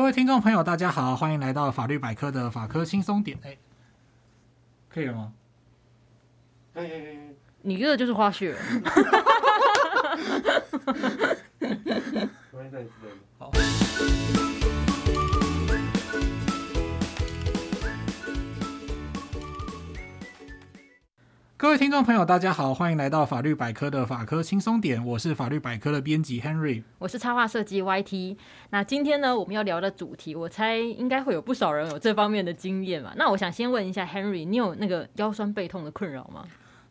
各位听众朋友，大家好，欢迎来到法律百科的法科轻松点。哎，可以了吗？嘿嘿嘿，你这个就是花絮。好。各位听众朋友，大家好，欢迎来到法律百科的法科轻松点，我是法律百科的编辑 Henry，我是插画设计 YT。那今天呢，我们要聊的主题，我猜应该会有不少人有这方面的经验嘛。那我想先问一下 Henry，你有那个腰酸背痛的困扰吗？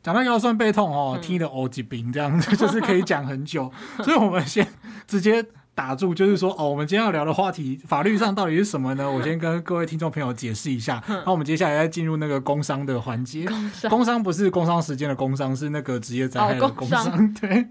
讲到腰酸背痛哦，踢了欧几兵这样子，就是可以讲很久，所以我们先直接。打住，就是说哦，我们今天要聊的话题，法律上到底是什么呢？我先跟各位听众朋友解释一下。然后我们接下来再进入那个工商的环节。工商，工商不是工伤时间的工伤，是那个职业灾害的工伤。哦、对。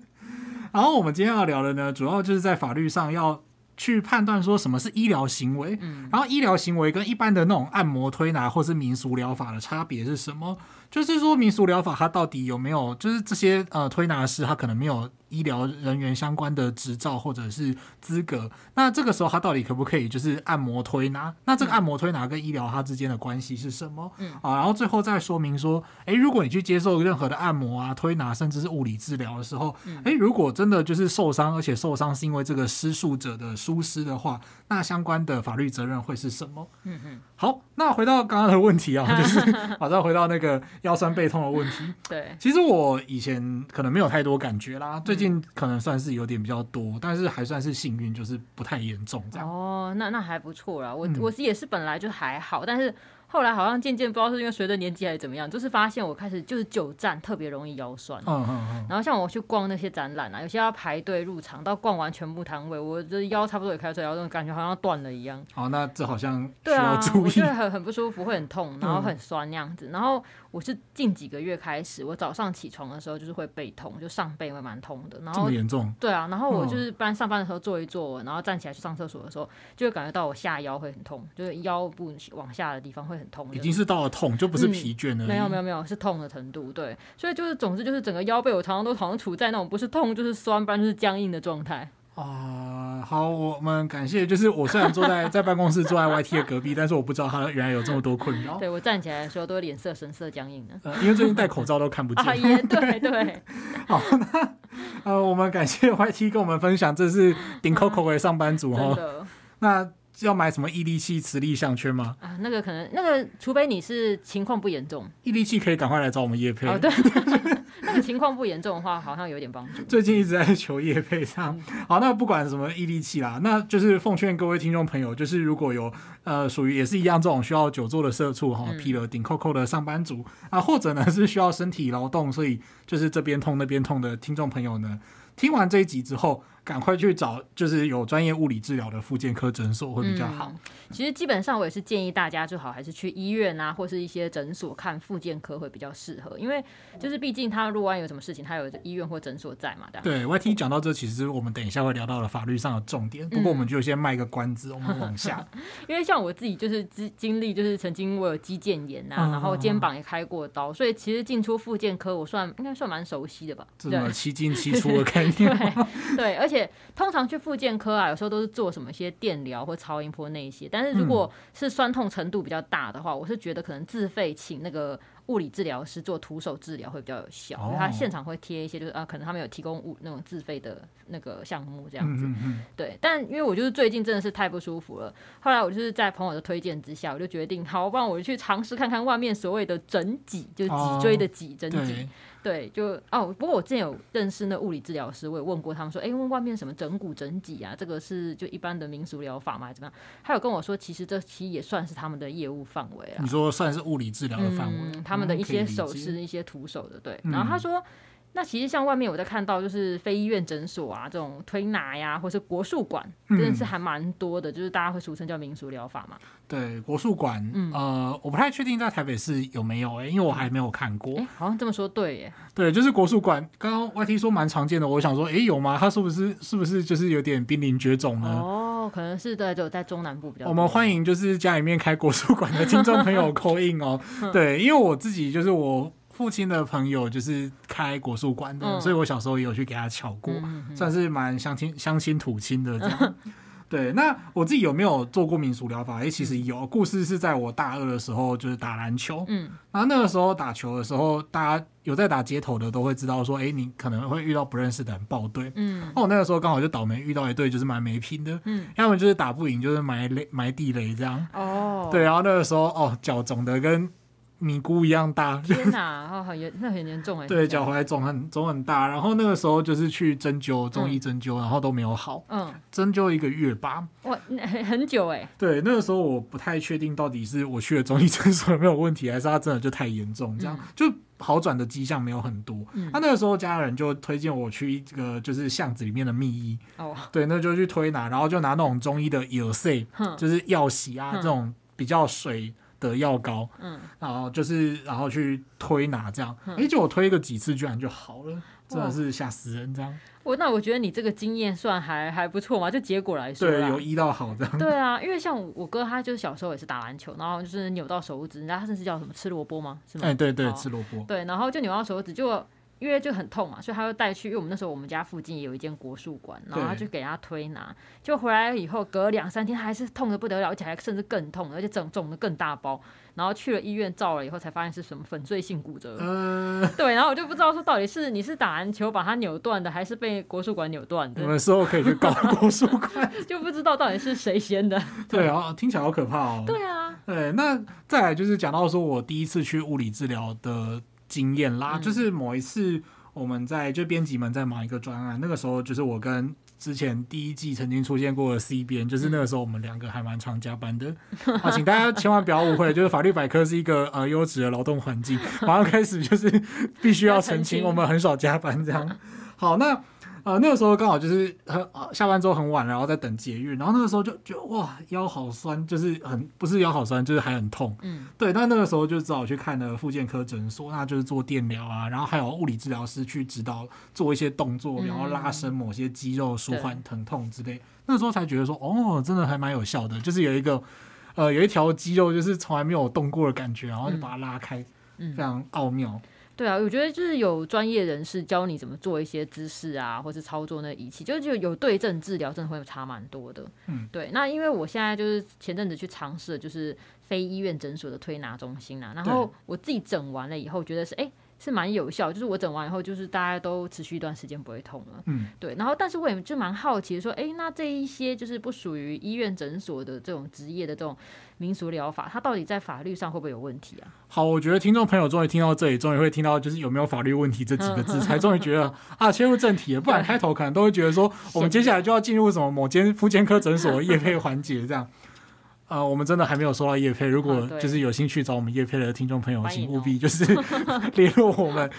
然后我们今天要聊的呢，主要就是在法律上要去判断说什么是医疗行为。嗯。然后医疗行为跟一般的那种按摩、推拿或是民俗疗法的差别是什么？就是说民俗疗法它到底有没有？就是这些呃推拿师他可能没有。医疗人员相关的执照或者是资格，那这个时候他到底可不可以就是按摩推拿？那这个按摩推拿跟医疗它之间的关系是什么？嗯啊，然后最后再说明说，诶，如果你去接受任何的按摩啊、推拿，甚至是物理治疗的时候，诶，如果真的就是受伤，而且受伤是因为这个施术者的疏失的话，那相关的法律责任会是什么？嗯嗯。好，那回到刚刚的问题啊，就是马上回到那个腰酸背痛的问题。对，其实我以前可能没有太多感觉啦，最近可能算是有点比较多，但是还算是幸运，就是不太严重这样。哦，那那还不错啦。我我是也是本来就还好，但是。后来好像渐渐不知道是因为随着年纪还是怎么样，就是发现我开始就是久站特别容易腰酸。嗯嗯嗯。然后像我去逛那些展览啊，有些要排队入场，到逛完全部摊位，我的腰差不多也开始腰痛，感觉好像断了一样。哦，那这好像需对啊，要注意。我觉得很很不舒服，会很痛，然后很酸那样子。然后我是近几个月开始，我早上起床的时候就是会背痛，就上背会蛮痛的。然后这么严重？对啊，然后我就是班上班的时候坐一坐，然后站起来去上厕所的时候，就会感觉到我下腰会很痛，就是腰部往下的地方会很痛。已经是到了。痛就不是疲倦了、嗯，没有没有没有，是痛的程度，对，所以就是总之就是整个腰背我常常都好像处在那种不是痛就是酸，不然就是僵硬的状态。啊，好，我们感谢，就是我虽然坐在在办公室坐在 YT 的隔壁，但是我不知道他原来有这么多困扰。对，我站起来的时候都脸色神色僵硬的，呃，因为最近戴口罩都看不见。啊，也对对。好，那呃，我们感谢 YT 跟我们分享，这是顶 Coco 的上班族哈。那。是要买什么毅力器、磁力项圈吗？啊，那个可能，那个除非你是情况不严重，毅力器可以赶快来找我们叶配。哦，对，那个情况不严重的话，好像有点帮助。最近一直在求业配上。好，那不管什么毅力器啦，那就是奉劝各位听众朋友，就是如果有呃属于也是一样这种需要久坐的社畜哈，疲了顶扣扣的上班族啊，或者呢是需要身体劳动，所以就是这边痛那边痛的听众朋友呢，听完这一集之后。赶快去找，就是有专业物理治疗的复健科诊所会比较好。嗯，其实基本上我也是建议大家最好还是去医院啊，或是一些诊所看复健科会比较适合，因为就是毕竟他如果有什么事情，他有医院或诊所在嘛。对，YT 讲到这，其实我们等一下会聊到了法律上的重点，不过我们就先卖个关子，我们往下。因为像我自己就是经经历，就是曾经我有肌腱炎啊，然后肩膀也开过刀，所以其实进出复健科我算应该算蛮熟悉的吧。这么七进七出的概念。对，对，而且。通常去复健科啊，有时候都是做什么一些电疗或超音波那一些。但是如果是酸痛程度比较大的话，我是觉得可能自费请那个物理治疗师做徒手治疗会比较有效。因为他现场会贴一些，就是啊，可能他们有提供物那种自费的那个项目这样子。对，但因为我就是最近真的是太不舒服了，后来我就是在朋友的推荐之下，我就决定，好，不然我就去尝试看看外面所谓的整脊，就是脊椎的脊，整脊。对，就哦，不过我之前有认识那物理治疗师，我也问过他们说，哎，问外面什么整骨整脊啊，这个是就一般的民俗疗法吗？还是怎么样？他有跟我说，其实这其实也算是他们的业务范围啊。你说算是物理治疗的范围，们的一些手势，一些徒手的，对。然后他说。嗯那其实像外面我在看到，就是非医院诊所啊，这种推拿呀，或是国术馆，真的是还蛮多的。嗯、就是大家会俗称叫民俗疗法嘛。对，国术馆，嗯、呃，我不太确定在台北市有没有哎、欸，因为我还没有看过。好像这么说对耶。对，就是国术馆。刚刚 YT 说蛮常见的，我想说，哎、欸，有吗？它是不是是不是就是有点濒临绝种呢？哦，可能是对，就在中南部比较。我们欢迎就是家里面开国术馆的听众朋友 call in 哦。对，因为我自己就是我。父亲的朋友就是开国术馆的，嗯、所以我小时候也有去给他瞧过，嗯嗯、算是蛮乡亲乡亲土亲的这样。对，那我自己有没有做过民俗疗法？哎，其实有。故事是在我大二的时候，就是打篮球。嗯，然后那个时候打球的时候，大家有在打街头的都会知道说，哎，你可能会遇到不认识的人报队。嗯，那我那个时候刚好就倒霉遇到一队就是蛮没品的。嗯，要么就是打不赢，就是埋雷埋地雷这样。哦，对，然后那个时候哦，脚肿的跟。米菇一样大，天哪，哦，很严，那很严重哎。对，脚踝肿很肿很大，然后那个时候就是去针灸，中医针灸，嗯、然后都没有好。嗯，针灸一个月吧。哇，很很久哎。对，那个时候我不太确定到底是我去了中医诊所有没有问题，还是他真的就太严重，这样、嗯、就好转的迹象没有很多。嗯，他那个时候家人就推荐我去一个就是巷子里面的秘医。哦，对，那就去推拿，然后就拿那种中医的药水，就是药洗啊这种比较水。的药膏，嗯，然后就是然后去推拿这样，哎、嗯，就我推个几次，居然就好了，真的是吓死人这样。我那我觉得你这个经验算还还不错嘛，就结果来说，对，有医到好这样。对啊，因为像我哥，他就是小时候也是打篮球，然后就是扭到手指，人家甚至叫什么吃萝卜吗？是吗？哎，对对，吃萝卜。对，然后就扭到手指就。因为就很痛嘛，所以他就带去。因为我们那时候我们家附近也有一间国术馆，然后他就给他推拿。就回来以后，隔两三天还是痛的不得了，而且还甚至更痛，而且肿肿的更大包。然后去了医院照了以后，才发现是什么粉碎性骨折。嗯，对。然后我就不知道说到底是你是打篮球把它扭断的，还是被国术馆扭断的。有的时候可以去告国术馆，就不知道到底是谁先的。对啊，听起来好可怕哦。对啊。对，那再来就是讲到说我第一次去物理治疗的经验啦，嗯、就是某一次。我们在就编辑们在忙一个专案，那个时候就是我跟之前第一季曾经出现过的 C 编，就是那个时候我们两个还蛮常加班的。啊，请大家千万不要误会，就是法律百科是一个呃优质的劳动环境。马上开始就是必须要澄清，我们很少加班这样。好，那。呃，那个时候刚好就是很下班之后很晚，然后在等捷运，然后那个时候就觉得哇腰好酸，就是很不是腰好酸，就是还很痛。嗯，对。但那个时候就只好去看了复健科诊所，那就是做电疗啊，然后还有物理治疗师去指导做一些动作，然后拉伸某些肌肉，舒缓疼痛之类。对那个时候才觉得说，哦，真的还蛮有效的，就是有一个呃有一条肌肉就是从来没有动过的感觉，然后就把它拉开，嗯，非常奥妙。对啊，我觉得就是有专业人士教你怎么做一些姿势啊，或是操作那个仪器，就就有对症治疗，真的会差蛮多的。嗯，对。那因为我现在就是前阵子去尝试，就是非医院诊所的推拿中心啊，然后我自己整完了以后，觉得是哎。诶是蛮有效，就是我整完以后，就是大家都持续一段时间不会痛了。嗯，对。然后，但是我也就蛮好奇说，哎，那这一些就是不属于医院诊所的这种职业的这种民俗疗法，它到底在法律上会不会有问题啊？好，我觉得听众朋友终于听到这里，终于会听到就是有没有法律问题这几个字，才终于觉得 啊，切入正题了。不然开头可能都会觉得说，我们接下来就要进入什么某间妇健科诊所的业配环节这样。呃，我们真的还没有收到叶配。如果就是有兴趣找我们叶配的听众朋友，请务必就是 联络我们，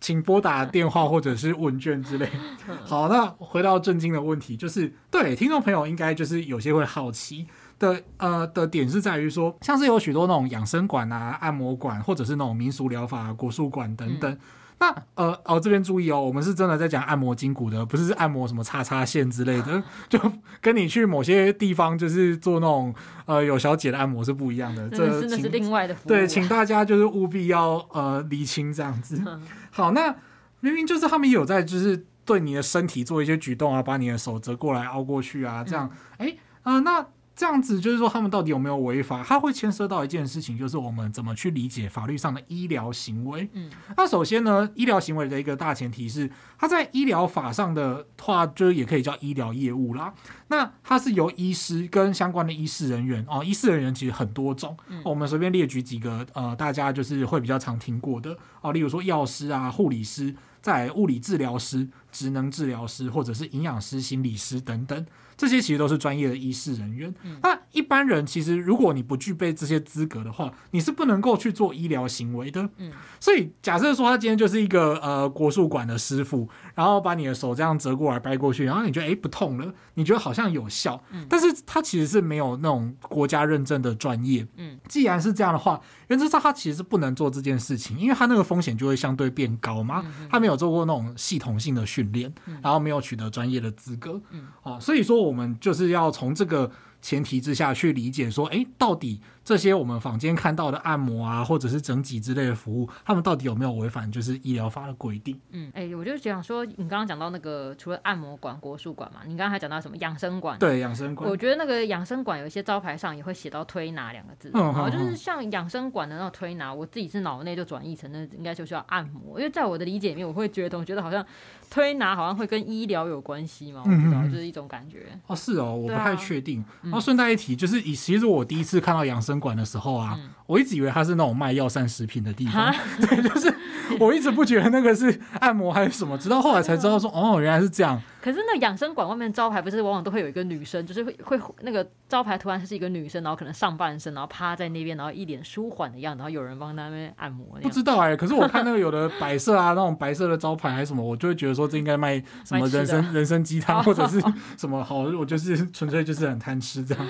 请拨打电话或者是问卷之类。好，那回到正经的问题，就是对听众朋友应该就是有些会好奇的，呃的点是在于说，像是有许多那种养生馆啊、按摩馆，或者是那种民俗疗法、国术馆等等。嗯那 呃哦，这边注意哦，我们是真的在讲按摩筋骨的，不是按摩什么叉叉线之类的，就跟你去某些地方就是做那种呃有小姐的按摩是不一样的。这真的是另外的服务。对，请大家就是务必要呃厘清这样子。好，那明明就是他们有在就是对你的身体做一些举动啊，把你的手折过来凹过去啊，这样哎啊、呃、那。这样子就是说，他们到底有没有违法？它会牵涉到一件事情，就是我们怎么去理解法律上的医疗行为。嗯，那首先呢，医疗行为的一个大前提是，它在医疗法上的话，就是也可以叫医疗业务啦。那它是由医师跟相关的医事人员哦，医事人员其实很多种，嗯、我们随便列举几个，呃，大家就是会比较常听过的哦，例如说药师啊、护理师、在物理治疗师、职能治疗师，或者是营养师、心理师等等。这些其实都是专业的医师人员。嗯、那一般人其实，如果你不具备这些资格的话，你是不能够去做医疗行为的。嗯、所以假设说他今天就是一个呃国术馆的师傅，然后把你的手这样折过来掰过去，然后你觉得哎不痛了，你觉得好像有效，嗯、但是他其实是没有那种国家认证的专业。嗯，既然是这样的话，原则上他其实是不能做这件事情，因为他那个风险就会相对变高嘛。嗯、他没有做过那种系统性的训练，嗯、然后没有取得专业的资格。嗯，啊，所以说。我们就是要从这个前提之下去理解说，哎，到底这些我们坊间看到的按摩啊，或者是整脊之类的服务，他们到底有没有违反就是医疗法的规定？嗯，哎，我就想说，你刚刚讲到那个除了按摩馆、国术馆嘛，你刚刚还讲到什么养生馆？对，养生馆。我觉得那个养生馆有一些招牌上也会写到推拿两个字，嗯，然后就是像养生馆的那种推拿，我自己是脑内就转译成那应该就需要按摩，因为在我的理解里面，我会觉得我觉得好像推拿好像会跟医疗有关系吗，我不知道，就是一种感觉。哦，是哦，我不太确定。啊嗯、然后顺带一提，就是以其实我第一次看到养生馆的时候啊，嗯、我一直以为它是那种卖药膳食品的地方，对，就是 我一直不觉得那个是按摩还是什么，直到后来才知道说，哦，原来是这样。可是那养生馆外面招牌不是往往都会有一个女生，就是会会那个招牌图案是一个女生，然后可能上半身，然后趴在那边，然后一脸舒缓的样子，然后有人帮他们按摩。不知道哎、欸，可是我看那个有的白色啊，那种白色的招牌还是什么，我就会觉得说这应该卖什么 人参人参鸡汤 或者是什么好，我就是纯粹就是很贪吃这样。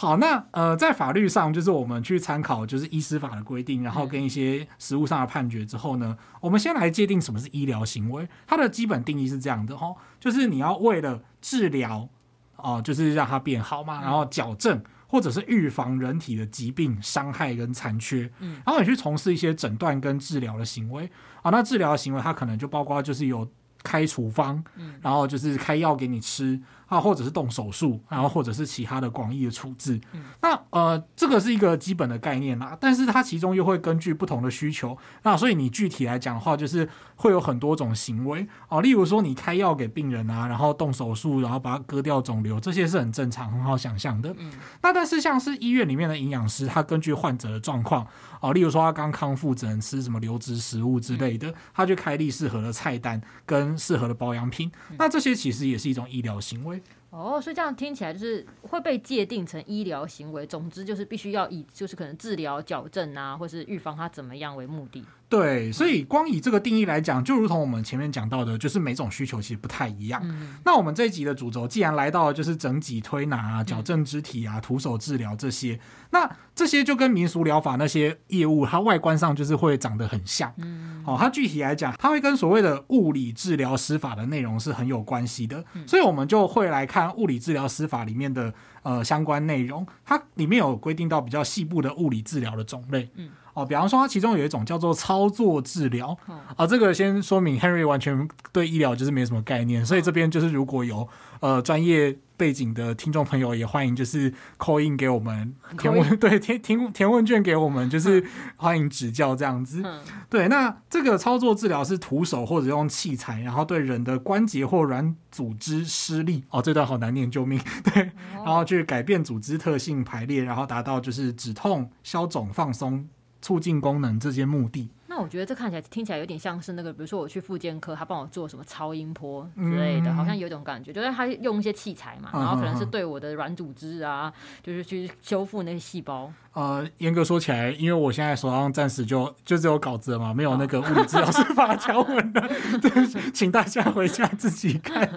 好，那呃，在法律上就是我们去参考就是医师法的规定，然后跟一些实务上的判决之后呢，我们先来界定什么是医疗行为，它的基本定义是这样的哈。就是你要为了治疗，哦、呃，就是让它变好嘛，然后矫正或者是预防人体的疾病、伤害跟残缺，嗯，然后你去从事一些诊断跟治疗的行为啊，那治疗的行为它可能就包括就是有开处方，嗯，然后就是开药给你吃。啊，或者是动手术，然后或者是其他的广义的处置，嗯、那呃，这个是一个基本的概念啦。但是它其中又会根据不同的需求，那所以你具体来讲的话，就是会有很多种行为啊、呃。例如说，你开药给病人啊，然后动手术，然后把它割掉肿瘤，这些是很正常、很好想象的。嗯、那但是像是医院里面的营养师，他根据患者的状况啊、呃，例如说他刚康复，只能吃什么流质食物之类的，他就开立适合的菜单跟适合的保养品。那这些其实也是一种医疗行为。哦，所以这样听起来就是会被界定成医疗行为。总之就是必须要以就是可能治疗、矫正啊，或是预防它怎么样为目的。对，所以光以这个定义来讲，就如同我们前面讲到的，就是每种需求其实不太一样。嗯、那我们这一集的主轴，既然来到了就是整脊推拿啊、矫正肢体啊、徒手治疗这些，那这些就跟民俗疗法那些业务，它外观上就是会长得很像。嗯，好、哦，它具体来讲，它会跟所谓的物理治疗师法的内容是很有关系的。嗯、所以我们就会来看物理治疗师法里面的呃相关内容，它里面有规定到比较细部的物理治疗的种类。嗯。哦，比方说，它其中有一种叫做操作治疗，啊，这个先说明，Henry 完全对医疗就是没什么概念，所以这边就是如果有呃专业背景的听众朋友，也欢迎就是 call in 给我们填问，对，填填填问卷给我们，就是欢迎指教这样子。对，那这个操作治疗是徒手或者用器材，然后对人的关节或软组织施力，哦，这段好难念，救命！对，然后去改变组织特性排列，然后达到就是止痛、消肿、放松。促进功能这些目的，那我觉得这看起来听起来有点像是那个，比如说我去复健科，他帮我做什么超音波之类的，嗯、好像有种感觉，就是他用一些器材嘛，然后可能是对我的软组织啊，嗯、就是去修复那些细胞。呃，严格说起来，因为我现在手上暂时就就只有稿子了嘛，没有那个物理治疗师法条文的，对，请大家回家自己看。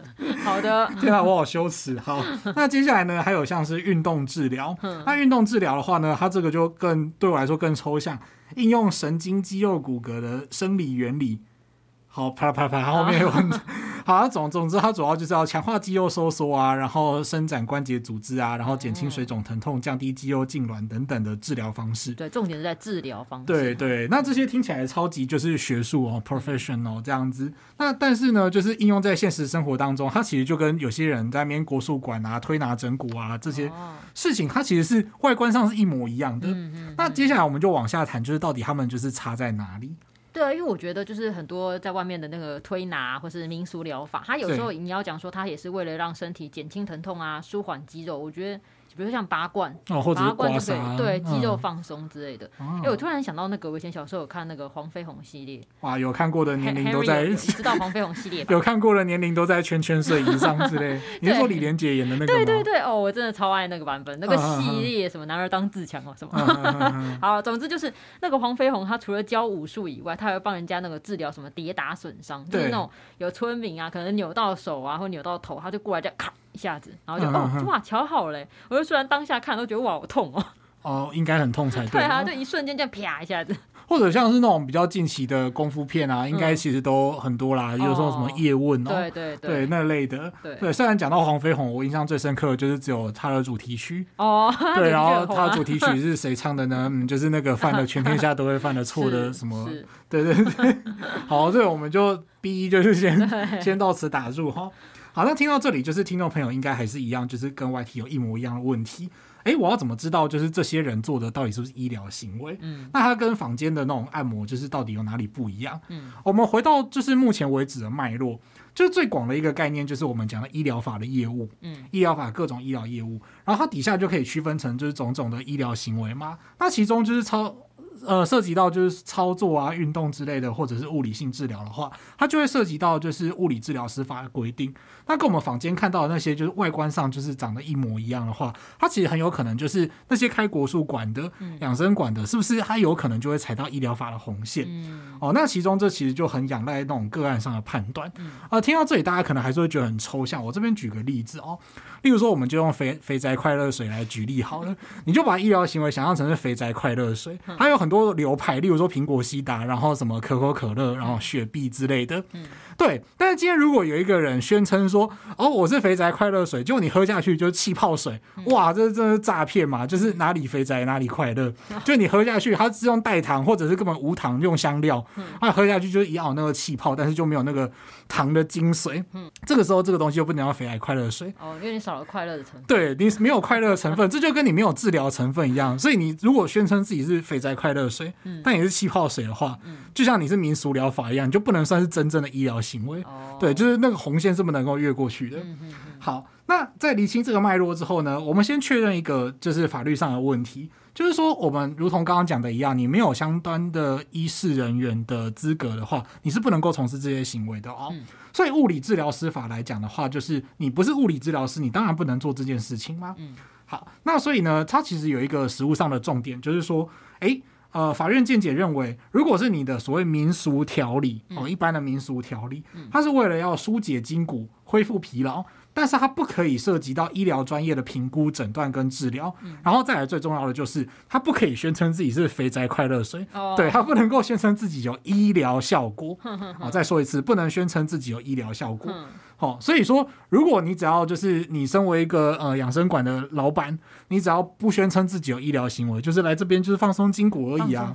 好的，天啊，我好羞耻。好，那接下来呢，还有像是运动治疗。那运动治疗的话呢，它这个就更对我来说更抽象，应用神经、肌肉、骨骼的生理原理。好，啪啪啪，后面有很。好，总总之，它主要就是要强化肌肉收缩啊，然后伸展关节组织啊，然后减轻水肿疼痛，降低肌肉痉挛等等的治疗方式。对，重点是在治疗方式。对对，那这些听起来超级就是学术哦，professional 这样子。那但是呢，就是应用在现实生活当中，它其实就跟有些人在那边国术馆啊、推拿整骨啊这些事情，它其实是外观上是一模一样的。嗯嗯。那接下来我们就往下谈，就是到底他们就是差在哪里？对啊，因为我觉得就是很多在外面的那个推拿或是民俗疗法，它有时候你要讲说它也是为了让身体减轻疼痛啊，舒缓肌肉，我觉得。比如说像拔罐，哦，或者拔罐就可以对肌肉放松之类的。哎，我突然想到那个，我以前小时候有看那个黄飞鸿系列。哇，有看过的年龄都在，你知道黄飞鸿系列？有看过的年龄都在圈圈摄影上之类。你是说李连杰演的那个？对对对，哦，我真的超爱那个版本，那个系列什么男儿当自强哦什么。好，总之就是那个黄飞鸿，他除了教武术以外，他还会帮人家那个治疗什么跌打损伤，就是那种有村民啊，可能扭到手啊或扭到头，他就过来这样咔。一下子，然后就、嗯、哦，哇，瞧好嘞！我就虽然当下看都觉得哇，好痛哦。哦，应该很痛才对。对啊，就一瞬间这样啪一下子。或者像是那种比较近期的功夫片啊，应该其实都很多啦，有时候什么叶问哦，对对对那类的，对对。虽然讲到黄飞鸿，我印象最深刻的就是只有他的主题曲哦，对，然后他的主题曲是谁唱的呢？嗯，就是那个犯了全天下都会犯的错的什么，对对对。好，这个我们就 B 就是先先到此打住哈。好，那听到这里，就是听众朋友应该还是一样，就是跟 YT 有一模一样的问题。哎，我要怎么知道就是这些人做的到底是不是医疗行为？嗯，那他跟房间的那种按摩，就是到底有哪里不一样？嗯，我们回到就是目前为止的脉络，就是最广的一个概念，就是我们讲的医疗法的业务。嗯，医疗法各种医疗业务，然后它底下就可以区分成就是种种的医疗行为嘛。那其中就是超。呃，涉及到就是操作啊、运动之类的，或者是物理性治疗的话，它就会涉及到就是物理治疗师法的规定。那跟我们坊间看到的那些就是外观上就是长得一模一样的话，它其实很有可能就是那些开国术馆的、养生馆的，是不是它有可能就会踩到医疗法的红线？哦，那其中这其实就很仰赖那种个案上的判断。呃，听到这里，大家可能还是会觉得很抽象。我这边举个例子哦，例如说，我们就用肥肥宅快乐水来举例好了，你就把医疗行为想象成是肥宅快乐水，它有很多。流派，例如说苹果西达，然后什么可口可乐，然后雪碧之类的。嗯，对。但是今天如果有一个人宣称说：“哦，我是肥宅快乐水”，结果你喝下去就是气泡水，哇，这真的是诈骗嘛？就是哪里肥宅哪里快乐，就你喝下去，它是用代糖或者是根本无糖用香料，它喝下去就是一样那个气泡，但是就没有那个糖的精髓。嗯，这个时候这个东西就不能叫肥宅快乐水哦，因为你少了快乐的成分。对，你没有快乐的成分，这就跟你没有治疗成分一样。所以你如果宣称自己是肥宅快乐水，嗯，但也是气泡水的话，嗯，就像你是民俗疗法一样，你就不能算是真正的医疗行为。哦，对，就是那个红线是不能够越过去的。好，那在厘清这个脉络之后呢，我们先确认一个就是法律上的问题，就是说我们如同刚刚讲的一样，你没有相关的医事人员的资格的话，你是不能够从事这些行为的哦。嗯，所以物理治疗师法来讲的话，就是你不是物理治疗师，你当然不能做这件事情吗。嗯。好，那所以呢，它其实有一个实物上的重点，就是说，诶。呃，法院见解认为，如果是你的所谓民俗调理哦，一般的民俗调理，它是为了要疏解筋骨、恢复疲劳。但是它不可以涉及到医疗专业的评估、诊断跟治疗，嗯、然后再来最重要的就是，它不可以宣称自己是肥宅快乐水，哦、对，它不能够宣称自己有医疗效果。好、哦，再说一次，不能宣称自己有医疗效果。好、哦，所以说，如果你只要就是你身为一个呃养生馆的老板，你只要不宣称自己有医疗行为，就是来这边就是放松筋骨而已啊，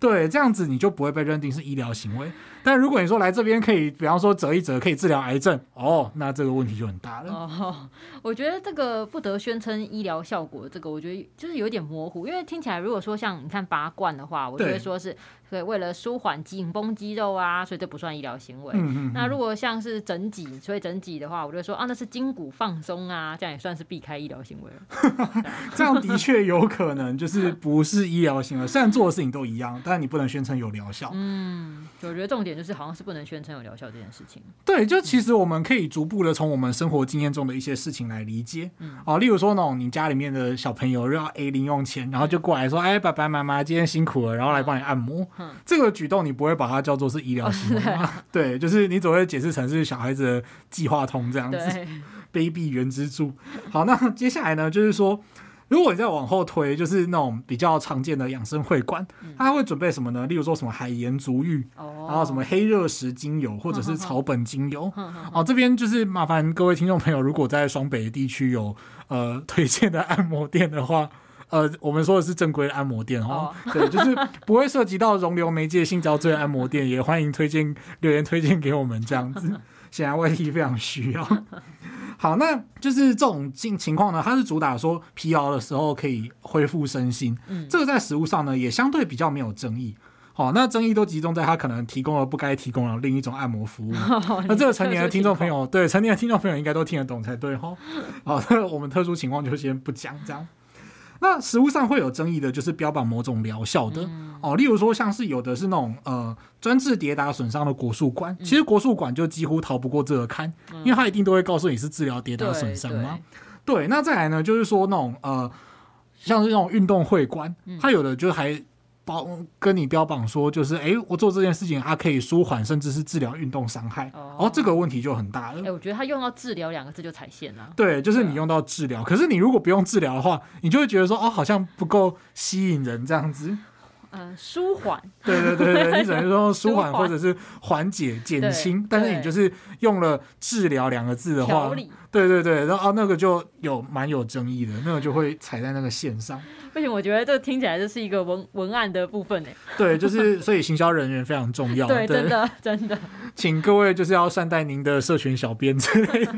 对，这样子你就不会被认定是医疗行为。但如果你说来这边可以，比方说折一折可以治疗癌症，哦，那这个问题就很大了。哦，我觉得这个不得宣称医疗效果，这个我觉得就是有点模糊，因为听起来如果说像你看拔罐的话，我觉得说是。对，为了舒缓紧绷肌肉啊，所以这不算医疗行为。嗯嗯。那如果像是整脊，所以整脊的话，我就说啊，那是筋骨放松啊，这样也算是避开医疗行为了。这样的确有可能就是不是医疗行为，虽然做的事情都一样，但是你不能宣称有疗效。嗯，我觉得重点就是好像是不能宣称有疗效这件事情。对，就其实我们可以逐步的从我们生活经验中的一些事情来理解。嗯。啊，例如说那种你家里面的小朋友要 A 零用钱，然后就过来说，哎，爸爸妈妈今天辛苦了，然后来帮你按摩。嗯，这个举动你不会把它叫做是医疗行为吗？哦、对，就是你总会解释成是小孩子的计划通这样子，卑鄙原之助。好，那接下来呢，就是说，如果你再往后推，就是那种比较常见的养生会馆，他会准备什么呢？例如说什么海盐足浴，哦、然后什么黑热石精油，或者是草本精油。哦，哦，这边就是麻烦各位听众朋友，如果在双北地区有呃推荐的按摩店的话。呃，我们说的是正规的按摩店哦，对，就是不会涉及到溶瘤媒介性交罪按摩店，也欢迎推荐留言推荐给我们这样子，显然 YT 非常需要。好，那就是这种情情况呢，它是主打说疲劳的时候可以恢复身心，嗯，这个在食物上呢也相对比较没有争议。好，那争议都集中在他可能提供了不该提供的另一种按摩服务。那这个成年的听众朋友，对成年的听众朋友应该都听得懂才对哈。好，那我们特殊情况就先不讲这样。那实物上会有争议的，就是标榜某种疗效的、嗯、哦，例如说像是有的是那种呃专治跌打损伤的国术馆，嗯、其实国术馆就几乎逃不过这个坎，嗯、因为他一定都会告诉你是治疗跌打损伤嘛。对，对，那再来呢，就是说那种呃像是那种运动会馆，他有的就还。包跟你标榜说，就是哎，我做这件事情，它可以舒缓甚至是治疗运动伤害，哦，哦，这个问题就很大了。哎，我觉得他用到“治疗”两个字就踩线了。对，就是你用到治疗，啊、可是你如果不用治疗的话，你就会觉得说，哦，好像不够吸引人这样子。呃舒缓。对对对对，你只能说 舒缓或者是缓解、减轻，但是你就是用了治疗两个字的话，对对对，然后啊那个就有蛮有争议的，那个就会踩在那个线上。不行，我觉得这听起来就是一个文文案的部分呢。对，就是所以行销人员非常重要。对，真的真的。请各位就是要善待您的社群小编之类的。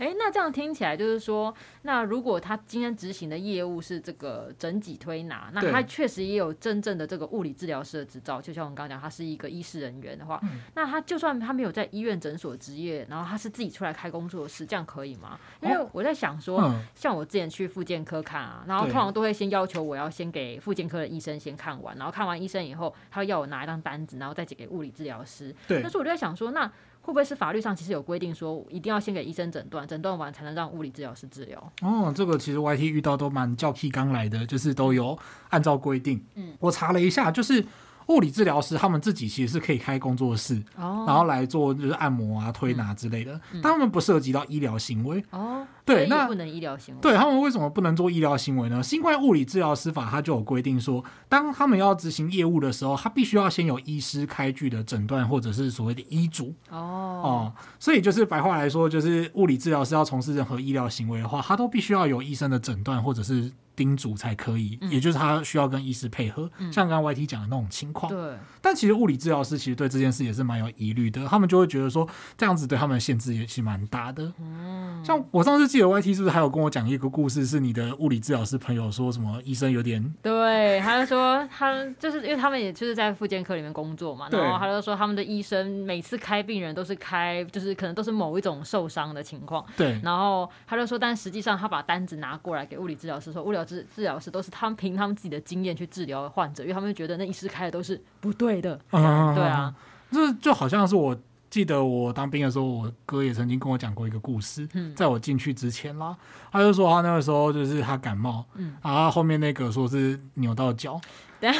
哎，那这样听起来就是说，那如果他今天执行的业务是这个整脊推拿，那他确实也有真正的这个物理治疗师的执照。就像我们刚刚讲，他是一个医师人员的话，嗯、那他就算他没有在医院诊所执业，然后他是自己出来开工作室，这样可以吗？因为我在想说，哦、像我之前去复健科看啊，然后通常都会。先要求我要先给复健科的医生先看完，然后看完医生以后，他要我拿一张单子，然后再寄给物理治疗师。对。但是我就在想说，那会不会是法律上其实有规定说，一定要先给医生诊断，诊断完才能让物理治疗师治疗？哦，这个其实 YT 遇到都蛮叫 key 刚来的，就是都有按照规定。嗯，我查了一下，就是。物理治疗师他们自己其实是可以开工作室，哦、然后来做就是按摩啊、推拿之类的，嗯、但他们不涉及到医疗行为。哦，对，那不能医疗行为。对他们为什么不能做医疗行为呢？新冠物理治疗师法它就有规定说，当他们要执行业务的时候，他必须要先有医师开具的诊断或者是所谓的医嘱。哦哦，所以就是白话来说，就是物理治疗师要从事任何医疗行为的话，他都必须要有医生的诊断或者是。叮嘱才可以，也就是他需要跟医师配合，嗯、像刚刚 YT 讲的那种情况。对，但其实物理治疗师其实对这件事也是蛮有疑虑的，他们就会觉得说这样子对他们的限制也是蛮大的。嗯，像我上次记得 YT 是不是还有跟我讲一个故事，是你的物理治疗师朋友说什么医生有点对，他就说他就是因为他们也就是在复健科里面工作嘛，然后他就说他们的医生每次开病人都是开就是可能都是某一种受伤的情况，对，然后他就说，但实际上他把单子拿过来给物理治疗师说，物理治治治疗师都是他们凭他们自己的经验去治疗患者，因为他们觉得那医师开的都是不对的。嗯，对啊，这就好像是我记得我当兵的时候，我哥也曾经跟我讲过一个故事。嗯，在我进去之前啦，他就说他那个时候就是他感冒，嗯，然后后面那个说是扭到脚，对，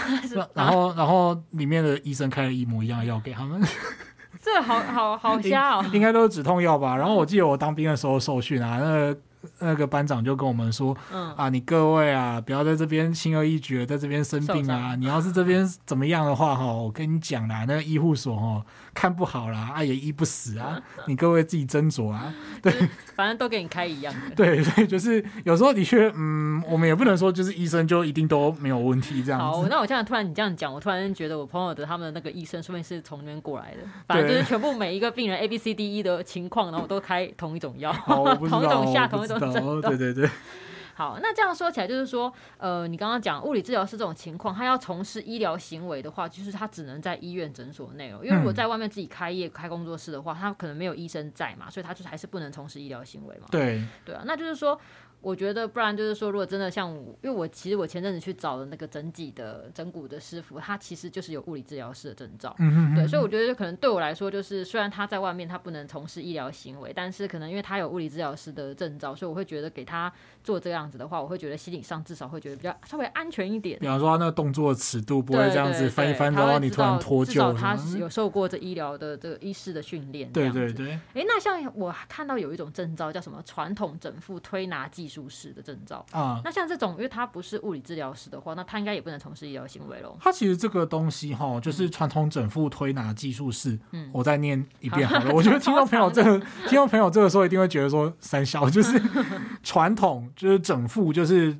然后然后里面的医生开了一模一样的药给他们，这好好好 瞎哦，应该都是止痛药吧？然后我记得我当兵的时候受训啊，那个。那个班长就跟我们说：“嗯、啊，你各位啊，不要在这边轻而易举的在这边生病啊！你要是这边怎么样的话，哈，我跟你讲啦，那个医护所哦，看不好啦，啊也医不死啊，你各位自己斟酌啊。对，反正都给你开一样的。对，所以就是有时候的确，嗯，我们也不能说就是医生就一定都没有问题这样子。好，那我现在突然你这样讲，我突然觉得我朋友的他们的那个医生，说不定是从那边过来的。反正就是全部每一个病人 A B C D E 的情况，然后都开同一种药，同一种下同一种。” 哦，对对对，好，那这样说起来就是说，呃，你刚刚讲物理治疗师这种情况，他要从事医疗行为的话，就是他只能在医院诊所内哦，因为如果在外面自己开业开工作室的话，他可能没有医生在嘛，所以他就还是不能从事医疗行为嘛。对，对啊，那就是说。我觉得不然就是说，如果真的像我，因为我其实我前阵子去找的那个整脊的整骨的师傅，他其实就是有物理治疗师的证照，嗯哼嗯哼对，所以我觉得可能对我来说，就是虽然他在外面他不能从事医疗行为，但是可能因为他有物理治疗师的证照，所以我会觉得给他做这样子的话，我会觉得心理上至少会觉得比较稍微安全一点。比方说他那个动作尺度不会这样子翻一翻，然后你突然脱臼，至少他有受过这医疗的这个医师的训练。对对对。哎，那像我看到有一种证照叫什么传统整复推拿技术师的证照。啊，那像这种，因为他不是物理治疗师的话，那他应该也不能从事医疗行为喽。他其实这个东西哈，就是传统整复推拿技术师。嗯，我再念一遍好了。好，我觉得听众朋友这个听众朋友这个时候一定会觉得说三小就是传统就是整复就是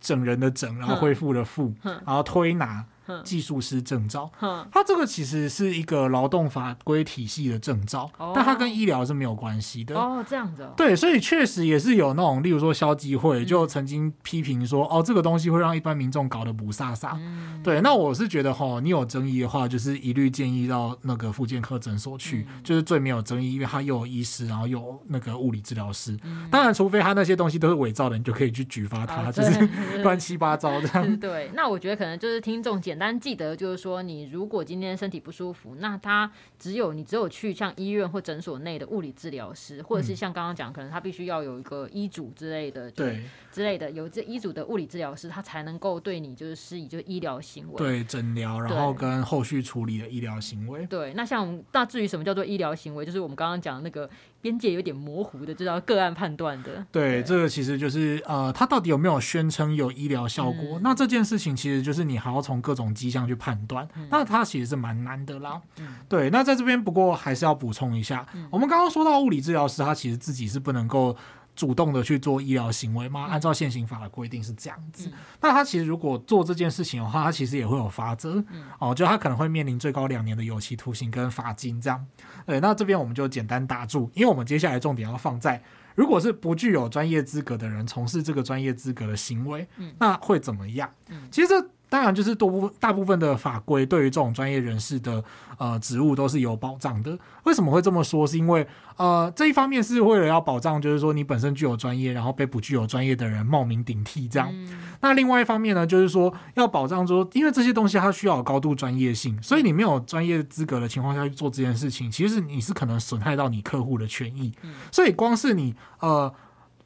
整人的整，然后恢复的复，然后推拿。技术师证照，它这个其实是一个劳动法规体系的证照，但它跟医疗是没有关系的。哦，这样子。对，所以确实也是有那种，例如说消基会就曾经批评说，哦，这个东西会让一般民众搞得不飒飒。对，那我是觉得哈，你有争议的话，就是一律建议到那个复健科诊所去，就是最没有争议，因为他又有医师，然后又有那个物理治疗师。当然，除非他那些东西都是伪造的，你就可以去举发他，就是 乱七八糟这样。对，那我觉得可能就是听众简单记得就是说，你如果今天身体不舒服，那他只有你只有去像医院或诊所内的物理治疗师，或者是像刚刚讲，可能他必须要有一个医嘱之类的，对。之类的，有这医嘱的物理治疗师，他才能够对你就是施以就是医疗行为，对诊疗，然后跟后续处理的医疗行为。对，那像那至于什么叫做医疗行为，就是我们刚刚讲的那个边界有点模糊的，就叫个案判断的。对，对这个其实就是呃，他到底有没有宣称有医疗效果？嗯、那这件事情其实就是你还要从各种种迹象去判断，嗯、那它其实是蛮难的啦。嗯、对，那在这边不过还是要补充一下，嗯、我们刚刚说到物理治疗师，他其实自己是不能够。主动的去做医疗行为吗？按照现行法的规定是这样子。嗯、那他其实如果做这件事情的话，他其实也会有罚则。嗯、哦，就他可能会面临最高两年的有期徒刑跟罚金这样。对，那这边我们就简单打住，因为我们接下来重点要放在，如果是不具有专业资格的人从事这个专业资格的行为，嗯、那会怎么样？嗯、其实这。当然，就是多部大部分的法规对于这种专业人士的呃职务都是有保障的。为什么会这么说？是因为呃这一方面是为了要保障，就是说你本身具有专业，然后被不具有专业的人冒名顶替这样。嗯、那另外一方面呢，就是说要保障说，因为这些东西它需要有高度专业性，所以你没有专业资格的情况下去做这件事情，其实你是可能损害到你客户的权益。嗯、所以光是你呃。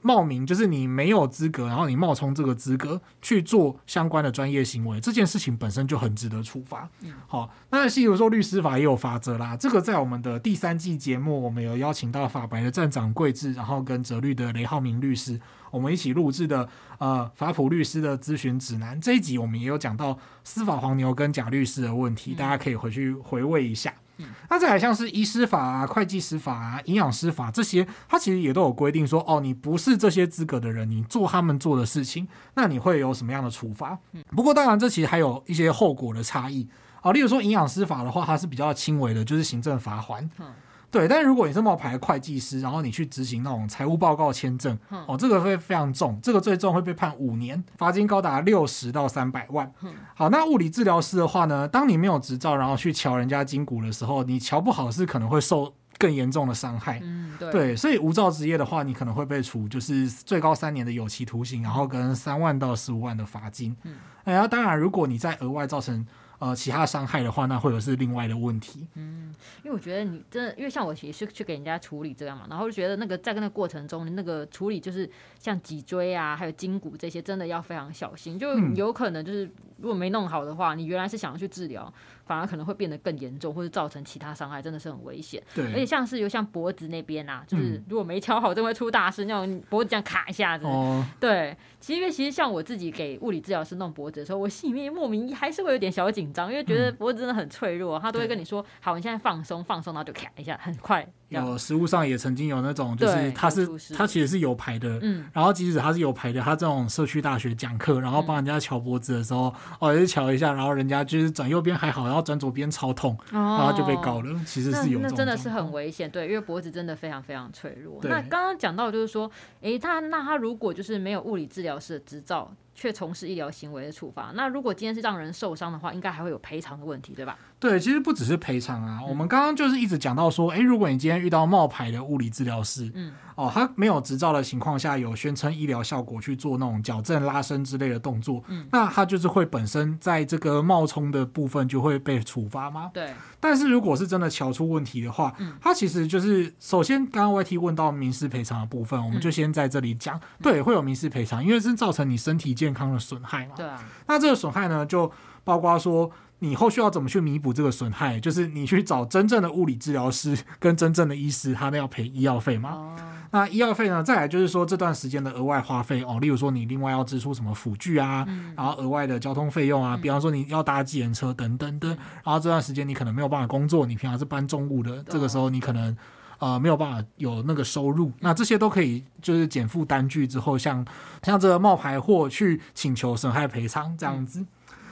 冒名就是你没有资格，然后你冒充这个资格去做相关的专业行为，这件事情本身就很值得处罚。嗯，好，那例如说律师法也有法则啦。这个在我们的第三季节目，我们有邀请到法白的站长桂智，然后跟哲律的雷浩明律师，我们一起录制的呃法普律师的咨询指南这一集，我们也有讲到司法黄牛跟假律师的问题，大家可以回去回味一下。嗯，那再来像是医师法啊、会计师法啊、营养师法这些，它其实也都有规定说，哦，你不是这些资格的人，你做他们做的事情，那你会有什么样的处罚？嗯，不过当然这其实还有一些后果的差异啊，例如说营养师法的话，它是比较轻微的，就是行政罚锾。嗯。对，但是如果你是冒牌会计师，然后你去执行那种财务报告签证，嗯、哦，这个会非常重，这个最重会被判五年，罚金高达六十到三百万。嗯、好，那物理治疗师的话呢，当你没有执照，然后去敲人家筋骨的时候，你敲不好是可能会受更严重的伤害。嗯，对，对，所以无照执业的话，你可能会被处就是最高三年的有期徒刑，然后跟三万到十五万的罚金。嗯，然后当然，如果你再额外造成。呃，其他伤害的话，那会有是另外的问题。嗯，因为我觉得你真的，因为像我其实是去给人家处理这样嘛，然后就觉得那个在那个过程中，那个处理就是像脊椎啊，还有筋骨这些，真的要非常小心，就有可能就是如果没弄好的话，你原来是想要去治疗。反而可能会变得更严重，或者造成其他伤害，真的是很危险。对，而且像是有像脖子那边啊，就是如果没敲好，真会出大事。那种脖子这样卡一下子，哦，对。其实因为其实像我自己给物理治疗师弄脖子的时候，我心里面莫名还是会有点小紧张，因为觉得脖子真的很脆弱。他都会跟你说：“好，你现在放松，放松，然后就卡一下，很快。”有实物上也曾经有那种，就是他是他其实是有牌的，嗯，然后即使他是有牌的，他这种社区大学讲课，然后帮人家敲脖子的时候，哦，也是瞧一下，然后人家就是转右边还好，然后转左边超痛，然后就被告了。其实是有，那真的是很危险，对，因为脖子真的非常非常脆弱。那刚刚讲到就是说，诶，他那他如果就是没有物理治疗师的执照，却从事医疗行为的处罚，那如果今天是让人受伤的话，应该还会有赔偿的问题，对吧？对，其实不只是赔偿啊，嗯、我们刚刚就是一直讲到说，诶，如果你今天遇到冒牌的物理治疗师，嗯，哦，他没有执照的情况下，有宣称医疗效果去做那种矫正、拉伸之类的动作，嗯，那他就是会本身在这个冒充的部分就会被处罚吗？对。但是如果是真的乔出问题的话，嗯，他其实就是首先刚刚 YT 问到民事赔偿的部分，我们就先在这里讲，嗯、对，会有民事赔偿，因为是造成你身体健康的损害嘛，对啊。那这个损害呢，就包括说。你后续要怎么去弥补这个损害？就是你去找真正的物理治疗师 跟真正的医师，他们要赔医药费吗？哦、那医药费呢？再来就是说这段时间的额外花费哦，例如说你另外要支出什么辅具啊，嗯、然后额外的交通费用啊，嗯、比方说你要搭计程车等等等。嗯、然后这段时间你可能没有办法工作，你平常是搬重物的，这个时候你可能呃没有办法有那个收入。那这些都可以就是减负单据之后，像像这个冒牌货去请求损害赔偿这样子。嗯、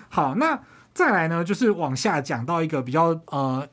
好，那。再来呢，就是往下讲到一个比较呃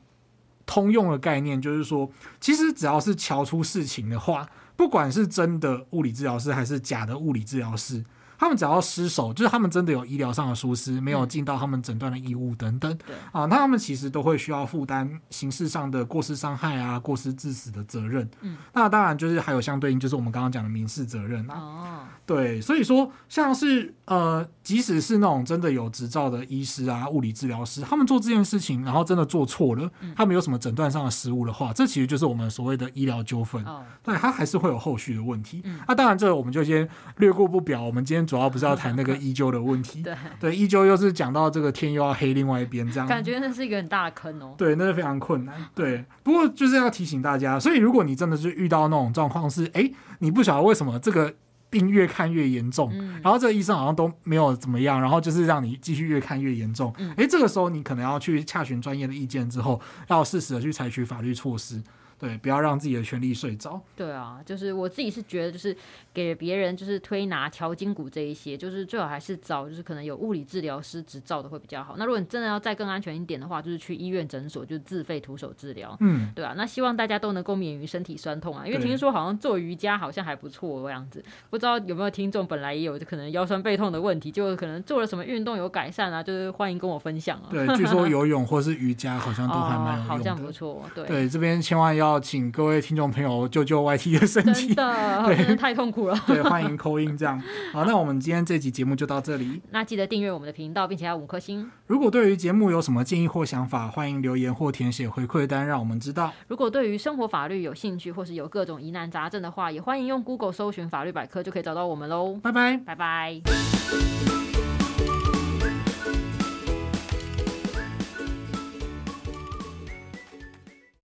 通用的概念，就是说，其实只要是瞧出事情的话，不管是真的物理治疗师还是假的物理治疗师。他们只要失手，就是他们真的有医疗上的疏失，没有尽到他们诊断的义务等等，对啊，那他们其实都会需要负担刑事上的过失伤害啊、过失致死的责任。嗯，那当然就是还有相对应，就是我们刚刚讲的民事责任啊。哦，对，所以说像是呃，即使是那种真的有执照的医师啊、物理治疗师，他们做这件事情，然后真的做错了，嗯、他们有什么诊断上的失误的话，这其实就是我们所谓的医疗纠纷。哦，对，他还是会有后续的问题。嗯，那、啊、当然这个我们就先略过不表。我们今天。主要不是要谈那个 医纠的问题，对对，医纠又是讲到这个天又要黑另外一边，这样感觉那是一个很大的坑哦。对，那是非常困难。对，不过就是要提醒大家，所以如果你真的是遇到那种状况是，哎，你不晓得为什么这个病越看越严重，嗯、然后这个医生好像都没有怎么样，然后就是让你继续越看越严重。哎、嗯，这个时候你可能要去洽询专业的意见之后，要适时的去采取法律措施。对，不要让自己的权利睡着。对啊，就是我自己是觉得，就是给别人就是推拿、调筋骨这一些，就是最好还是找就是可能有物理治疗师执照的会比较好。那如果你真的要再更安全一点的话，就是去医院诊所，就是自费徒手治疗。嗯，对啊。那希望大家都能够免于身体酸痛啊，因为听说好像做瑜伽好像还不错这样子。不知道有没有听众本来也有可能腰酸背痛的问题，就可能做了什么运动有改善啊？就是欢迎跟我分享啊。对，据说 游泳或是瑜伽好像都还蛮有用的。哦，好像不错。对对，这边千万要请各位。听众朋友，救救 YT 的身体，真的，对，真的太痛苦了。对，欢迎 call in 这样。好，那我们今天这集节目就到这里。那记得订阅我们的频道，并且要五颗星。如果对于节目有什么建议或想法，欢迎留言或填写回馈单，让我们知道。如果对于生活法律有兴趣，或是有各种疑难杂症的话，也欢迎用 Google 搜寻法律百科，就可以找到我们喽。拜拜，拜拜。